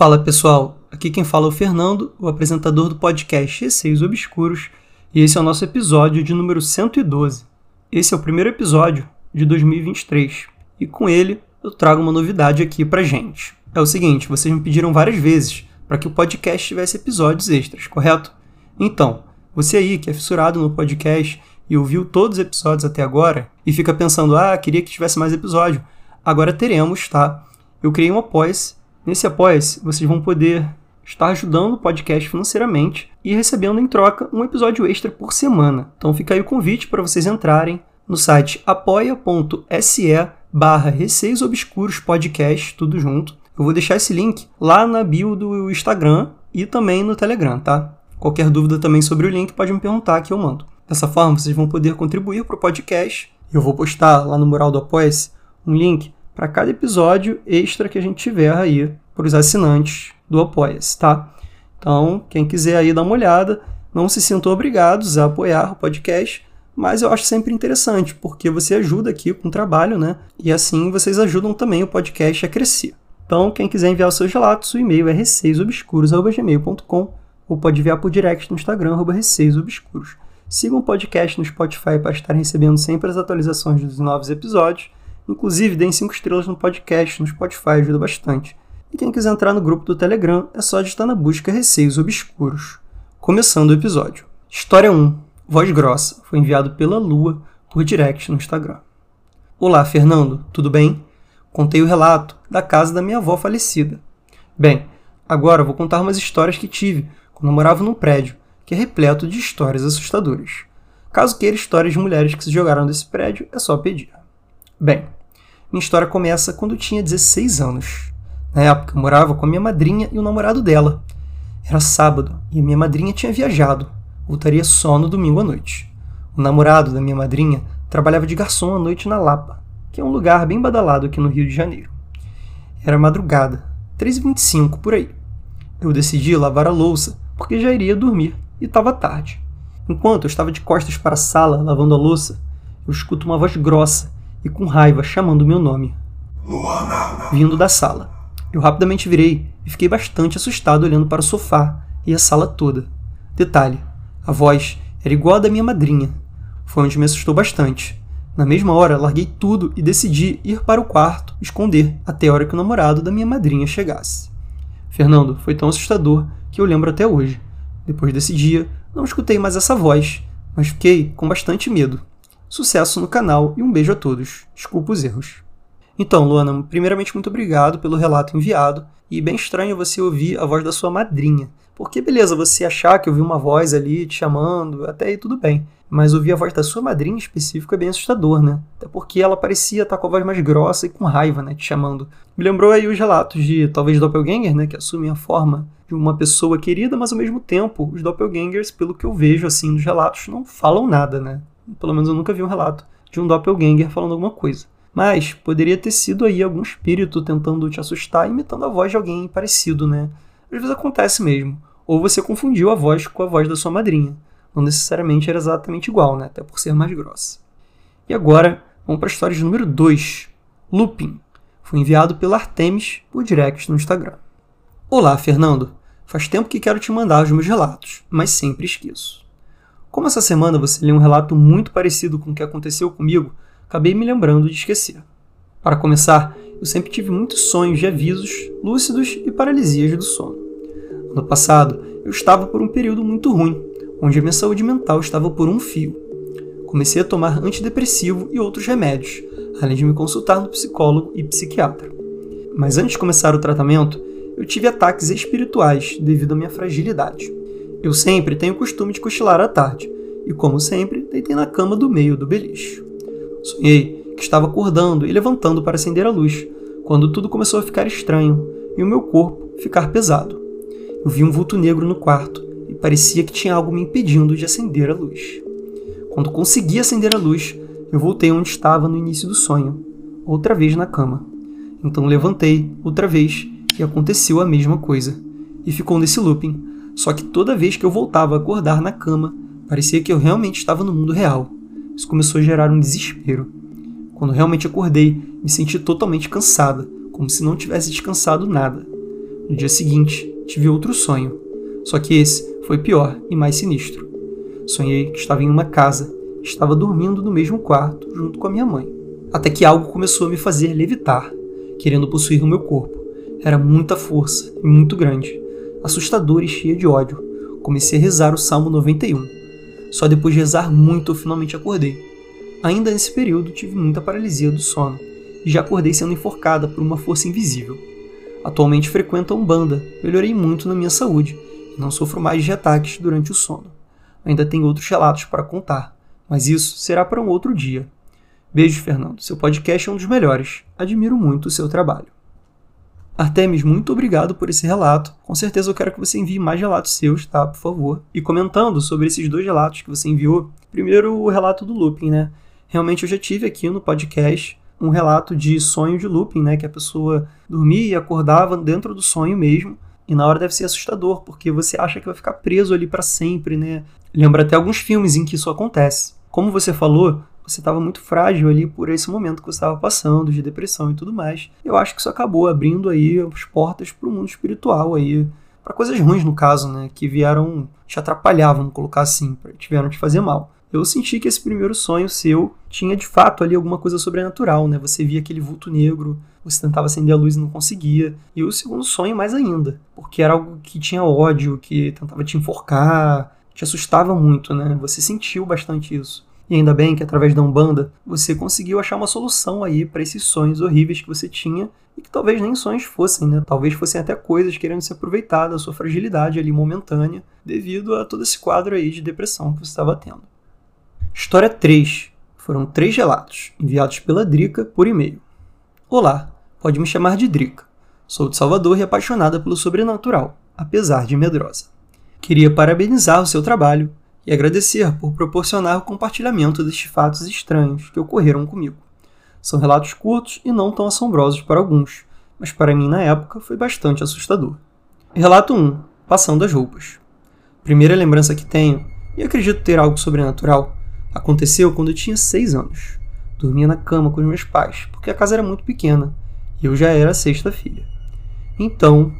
Fala pessoal, aqui quem fala é o Fernando, o apresentador do podcast Receios Obscuros, e esse é o nosso episódio de número 112. Esse é o primeiro episódio de 2023 e com ele eu trago uma novidade aqui pra gente. É o seguinte, vocês me pediram várias vezes para que o podcast tivesse episódios extras, correto? Então, você aí que é fissurado no podcast e ouviu todos os episódios até agora e fica pensando, ah, queria que tivesse mais episódio, agora teremos, tá? Eu criei um apoia Nesse apoia vocês vão poder estar ajudando o podcast financeiramente e recebendo em troca um episódio extra por semana. Então fica aí o convite para vocês entrarem no site apoia.se barra Receios Obscuros Podcast, tudo junto. Eu vou deixar esse link lá na bio do Instagram e também no Telegram, tá? Qualquer dúvida também sobre o link pode me perguntar que eu mando. Dessa forma, vocês vão poder contribuir para o podcast. Eu vou postar lá no mural do apoia um link para cada episódio extra que a gente tiver aí para os assinantes do Apoia-se, tá? Então, quem quiser aí dar uma olhada, não se sintam obrigados a apoiar o podcast, mas eu acho sempre interessante, porque você ajuda aqui com o trabalho, né? E assim vocês ajudam também o podcast a crescer. Então, quem quiser enviar os seus relatos, o e-mail é receiosobscuros.gmail.com ou pode enviar por direct no Instagram, arroba receiosobscuros. Sigam o podcast no Spotify para estar recebendo sempre as atualizações dos novos episódios Inclusive, deem 5 estrelas no podcast, no Spotify, ajuda bastante. E quem quiser entrar no grupo do Telegram, é só digitar na busca Receios Obscuros. Começando o episódio. História 1. Voz Grossa. Foi enviado pela Lua por direct no Instagram. Olá, Fernando. Tudo bem? Contei o relato da casa da minha avó falecida. Bem, agora vou contar umas histórias que tive quando morava num prédio que é repleto de histórias assustadoras. Caso queira histórias de mulheres que se jogaram desse prédio, é só pedir. Bem, minha história começa quando eu tinha 16 anos. Na época, eu morava com a minha madrinha e o namorado dela. Era sábado e minha madrinha tinha viajado. Voltaria só no domingo à noite. O namorado da minha madrinha trabalhava de garçom à noite na Lapa, que é um lugar bem badalado aqui no Rio de Janeiro. Era madrugada, 3h25 por aí. Eu decidi lavar a louça porque já iria dormir e estava tarde. Enquanto eu estava de costas para a sala lavando a louça, eu escuto uma voz grossa e com raiva chamando meu nome. Luana. Vindo da sala. Eu rapidamente virei e fiquei bastante assustado olhando para o sofá e a sala toda. Detalhe: a voz era igual à da minha madrinha. Foi onde me assustou bastante. Na mesma hora, larguei tudo e decidi ir para o quarto esconder até a hora que o namorado da minha madrinha chegasse. Fernando foi tão assustador que eu lembro até hoje. Depois desse dia, não escutei mais essa voz, mas fiquei com bastante medo sucesso no canal e um beijo a todos. Desculpa os erros. Então, Luana, primeiramente muito obrigado pelo relato enviado e bem estranho você ouvir a voz da sua madrinha. Porque beleza, você achar que eu vi uma voz ali te chamando, até aí tudo bem. Mas ouvir a voz da sua madrinha em específico é bem assustador, né? Até porque ela parecia estar com a voz mais grossa e com raiva, né? Te chamando. Me lembrou aí os relatos de talvez doppelganger, né? Que assumem a forma de uma pessoa querida, mas ao mesmo tempo os doppelgangers, pelo que eu vejo assim nos relatos, não falam nada, né? Pelo menos eu nunca vi um relato de um doppelganger falando alguma coisa. Mas poderia ter sido aí algum espírito tentando te assustar, imitando a voz de alguém parecido, né? Às vezes acontece mesmo. Ou você confundiu a voz com a voz da sua madrinha. Não necessariamente era exatamente igual, né? Até por ser mais grossa. E agora, vamos para a história de número 2. Looping. Foi enviado pelo Artemis por direct no Instagram. Olá, Fernando. Faz tempo que quero te mandar os meus relatos, mas sempre esqueço. Como essa semana você leu um relato muito parecido com o que aconteceu comigo, acabei me lembrando de esquecer. Para começar, eu sempre tive muitos sonhos de avisos, lúcidos e paralisias do sono. Ano passado, eu estava por um período muito ruim, onde a minha saúde mental estava por um fio. Comecei a tomar antidepressivo e outros remédios, além de me consultar no psicólogo e psiquiatra. Mas antes de começar o tratamento, eu tive ataques espirituais devido à minha fragilidade. Eu sempre tenho o costume de cochilar à tarde, e como sempre, deitei na cama do meio do beliche. Sonhei que estava acordando e levantando para acender a luz, quando tudo começou a ficar estranho e o meu corpo ficar pesado. Eu vi um vulto negro no quarto e parecia que tinha algo me impedindo de acender a luz. Quando consegui acender a luz, eu voltei onde estava no início do sonho, outra vez na cama. Então levantei outra vez e aconteceu a mesma coisa. E ficou nesse looping só que toda vez que eu voltava a acordar na cama, parecia que eu realmente estava no mundo real. Isso começou a gerar um desespero. Quando realmente acordei, me senti totalmente cansada, como se não tivesse descansado nada. No dia seguinte, tive outro sonho, só que esse foi pior e mais sinistro. Sonhei que estava em uma casa estava dormindo no mesmo quarto junto com a minha mãe. Até que algo começou a me fazer levitar, querendo possuir o meu corpo. Era muita força e muito grande, assustador e cheia de ódio. Comecei a rezar o Salmo 91. Só depois de rezar muito eu finalmente acordei. Ainda nesse período tive muita paralisia do sono e já acordei sendo enforcada por uma força invisível. Atualmente frequento a Umbanda, melhorei muito na minha saúde e não sofro mais de ataques durante o sono. Ainda tenho outros relatos para contar, mas isso será para um outro dia. Beijo, Fernando. Seu podcast é um dos melhores. Admiro muito o seu trabalho. Artemis, muito obrigado por esse relato. Com certeza eu quero que você envie mais relatos seus, tá? Por favor. E comentando sobre esses dois relatos que você enviou. Primeiro, o relato do looping, né? Realmente eu já tive aqui no podcast um relato de sonho de looping, né? Que a pessoa dormia e acordava dentro do sonho mesmo. E na hora deve ser assustador, porque você acha que vai ficar preso ali para sempre, né? Lembra até alguns filmes em que isso acontece. Como você falou, você estava muito frágil ali por esse momento que você estava passando, de depressão e tudo mais. Eu acho que isso acabou abrindo aí as portas para o mundo espiritual aí, para coisas ruins no caso, né, que vieram te atrapalhar, vamos colocar assim, tiveram te fazer mal. Eu senti que esse primeiro sonho seu tinha de fato ali alguma coisa sobrenatural, né? Você via aquele vulto negro, você tentava acender a luz e não conseguia. E o segundo sonho mais ainda, porque era algo que tinha ódio, que tentava te enforcar, te assustava muito, né? Você sentiu bastante isso. E ainda bem que através da Umbanda você conseguiu achar uma solução aí para esses sonhos horríveis que você tinha e que talvez nem sonhos fossem, né? Talvez fossem até coisas querendo se aproveitar da sua fragilidade ali momentânea devido a todo esse quadro aí de depressão que você estava tendo. História 3. Foram três relatos enviados pela Drica por e-mail. Olá, pode me chamar de Drica. Sou de Salvador e apaixonada pelo sobrenatural, apesar de medrosa. Queria parabenizar o seu trabalho e agradecer por proporcionar o compartilhamento destes fatos estranhos que ocorreram comigo. São relatos curtos e não tão assombrosos para alguns, mas para mim na época foi bastante assustador. Relato 1: Passando as roupas. Primeira lembrança que tenho, e acredito ter algo sobrenatural, aconteceu quando eu tinha 6 anos. Dormia na cama com os meus pais, porque a casa era muito pequena e eu já era sexta filha. Então,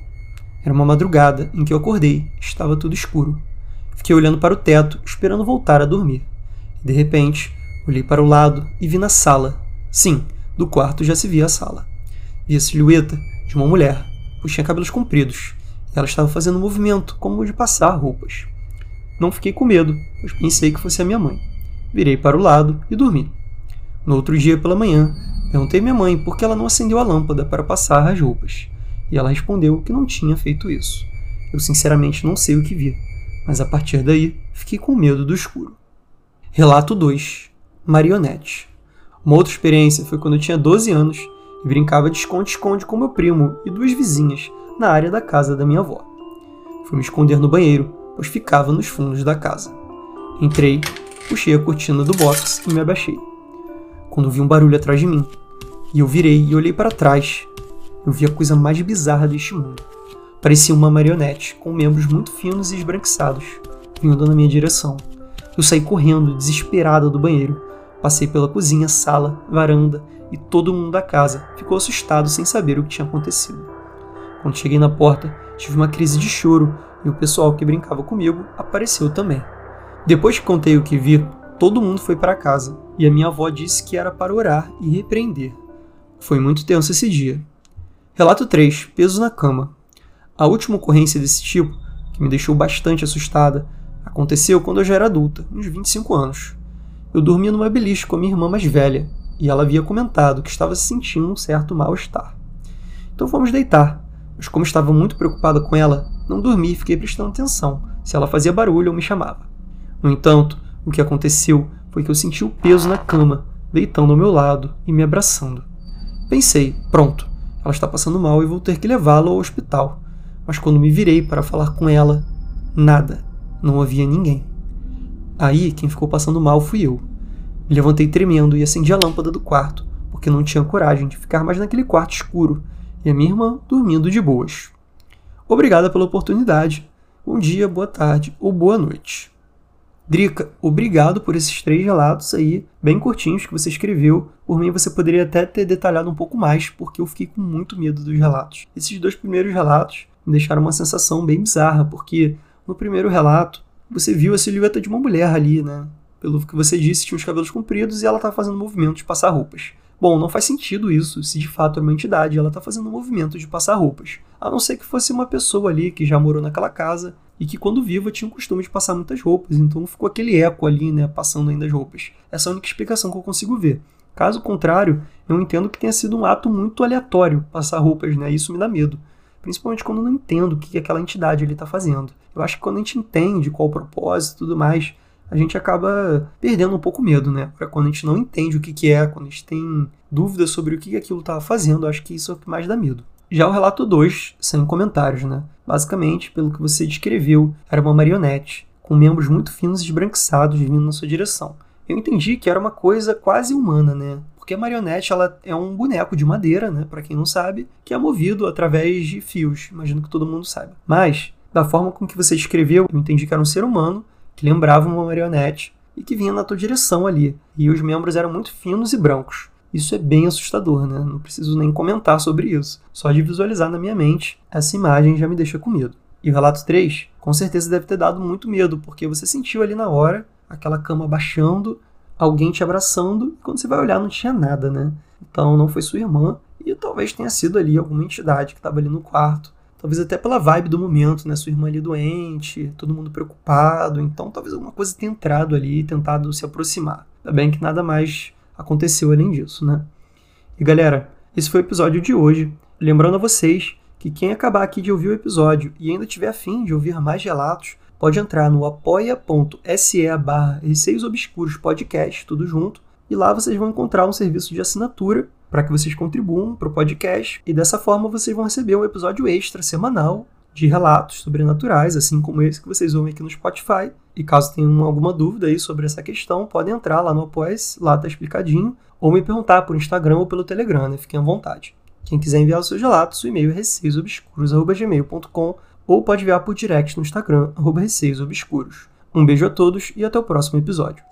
era uma madrugada em que eu acordei, estava tudo escuro. Fiquei olhando para o teto, esperando voltar a dormir. De repente, olhei para o lado e vi na sala. Sim, do quarto já se via a sala. Vi a silhueta de uma mulher, pois tinha cabelos compridos. E ela estava fazendo um movimento como o de passar roupas. Não fiquei com medo, pois pensei que fosse a minha mãe. Virei para o lado e dormi. No outro dia pela manhã, perguntei à minha mãe por que ela não acendeu a lâmpada para passar as roupas. E ela respondeu que não tinha feito isso. Eu sinceramente não sei o que vi mas a partir daí fiquei com medo do escuro. Relato 2 Marionete Uma outra experiência foi quando eu tinha 12 anos e brincava de esconde-esconde com meu primo e duas vizinhas na área da casa da minha avó. Fui me esconder no banheiro, pois ficava nos fundos da casa. Entrei, puxei a cortina do box e me abaixei. Quando vi um barulho atrás de mim, e eu virei e olhei para trás, eu vi a coisa mais bizarra deste mundo. Parecia uma marionete, com membros muito finos e esbranquiçados, vindo na minha direção. Eu saí correndo, desesperada do banheiro. Passei pela cozinha, sala, varanda e todo mundo da casa ficou assustado sem saber o que tinha acontecido. Quando cheguei na porta, tive uma crise de choro e o pessoal que brincava comigo apareceu também. Depois que contei o que vi, todo mundo foi para casa e a minha avó disse que era para orar e repreender. Foi muito tenso esse dia. Relato 3: Peso na cama. A última ocorrência desse tipo, que me deixou bastante assustada, aconteceu quando eu já era adulta, uns 25 anos. Eu dormia numa beliche com a minha irmã mais velha, e ela havia comentado que estava se sentindo um certo mal-estar. Então fomos deitar, mas como estava muito preocupada com ela, não dormi e fiquei prestando atenção se ela fazia barulho ou me chamava. No entanto, o que aconteceu foi que eu senti o peso na cama, deitando ao meu lado e me abraçando. Pensei, pronto, ela está passando mal e vou ter que levá-la ao hospital mas quando me virei para falar com ela, nada, não havia ninguém. Aí quem ficou passando mal fui eu. Me levantei tremendo e acendi a lâmpada do quarto, porque não tinha coragem de ficar mais naquele quarto escuro e a minha irmã dormindo de boas. Obrigada pela oportunidade. Bom dia, boa tarde ou boa noite. Drica, obrigado por esses três relatos aí, bem curtinhos, que você escreveu. Por mim, você poderia até ter detalhado um pouco mais, porque eu fiquei com muito medo dos relatos. Esses dois primeiros relatos me deixaram uma sensação bem bizarra, porque no primeiro relato você viu a silhueta de uma mulher ali, né? Pelo que você disse, tinha os cabelos compridos e ela estava fazendo movimento de passar roupas. Bom, não faz sentido isso se de fato é uma entidade ela está fazendo um movimento de passar roupas. A não ser que fosse uma pessoa ali que já morou naquela casa e que quando viva tinha o costume de passar muitas roupas, então ficou aquele eco ali, né, passando ainda as roupas. Essa é a única explicação que eu consigo ver. Caso contrário, eu entendo que tenha sido um ato muito aleatório passar roupas, né? Isso me dá medo. Principalmente quando não entendo o que aquela entidade ali está fazendo. Eu acho que quando a gente entende qual o propósito e tudo mais, a gente acaba perdendo um pouco o medo, né? Quando a gente não entende o que, que é, quando a gente tem dúvidas sobre o que aquilo estava fazendo, acho que isso é o que mais dá medo. Já o relato 2, sem comentários, né? Basicamente, pelo que você descreveu, era uma marionete, com membros muito finos e esbranquiçados vindo na sua direção. Eu entendi que era uma coisa quase humana, né? Porque a marionete ela é um boneco de madeira, né? Para quem não sabe, que é movido através de fios. Imagino que todo mundo sabe. Mas, da forma com que você descreveu, eu entendi que era um ser humano que lembrava uma marionete e que vinha na tua direção ali. E os membros eram muito finos e brancos. Isso é bem assustador, né? Não preciso nem comentar sobre isso. Só de visualizar na minha mente, essa imagem já me deixa com medo. E o relato 3, com certeza deve ter dado muito medo, porque você sentiu ali na hora aquela cama baixando, alguém te abraçando, quando você vai olhar não tinha nada, né? Então não foi sua irmã, e talvez tenha sido ali alguma entidade que estava ali no quarto. Talvez até pela vibe do momento, né? Sua irmã ali doente, todo mundo preocupado. Então talvez alguma coisa tenha entrado ali tentado se aproximar. Ainda bem que nada mais aconteceu além disso, né? E galera, esse foi o episódio de hoje. Lembrando a vocês que quem acabar aqui de ouvir o episódio e ainda tiver afim de ouvir mais relatos, pode entrar no apoia.se barra Receios Obscuros Podcast, tudo junto, e lá vocês vão encontrar um serviço de assinatura para que vocês contribuam para o podcast, e dessa forma vocês vão receber um episódio extra semanal de relatos sobrenaturais, assim como esse que vocês ouvem aqui no Spotify. E caso tenham alguma dúvida aí sobre essa questão, podem entrar lá no Apoies, lá tá explicadinho, ou me perguntar por Instagram ou pelo Telegram, né? Fiquem à vontade. Quem quiser enviar os seus relatos, o e-mail é receiosobscuros.gmail.com ou pode enviar por direct no Instagram, arroba. Um beijo a todos e até o próximo episódio.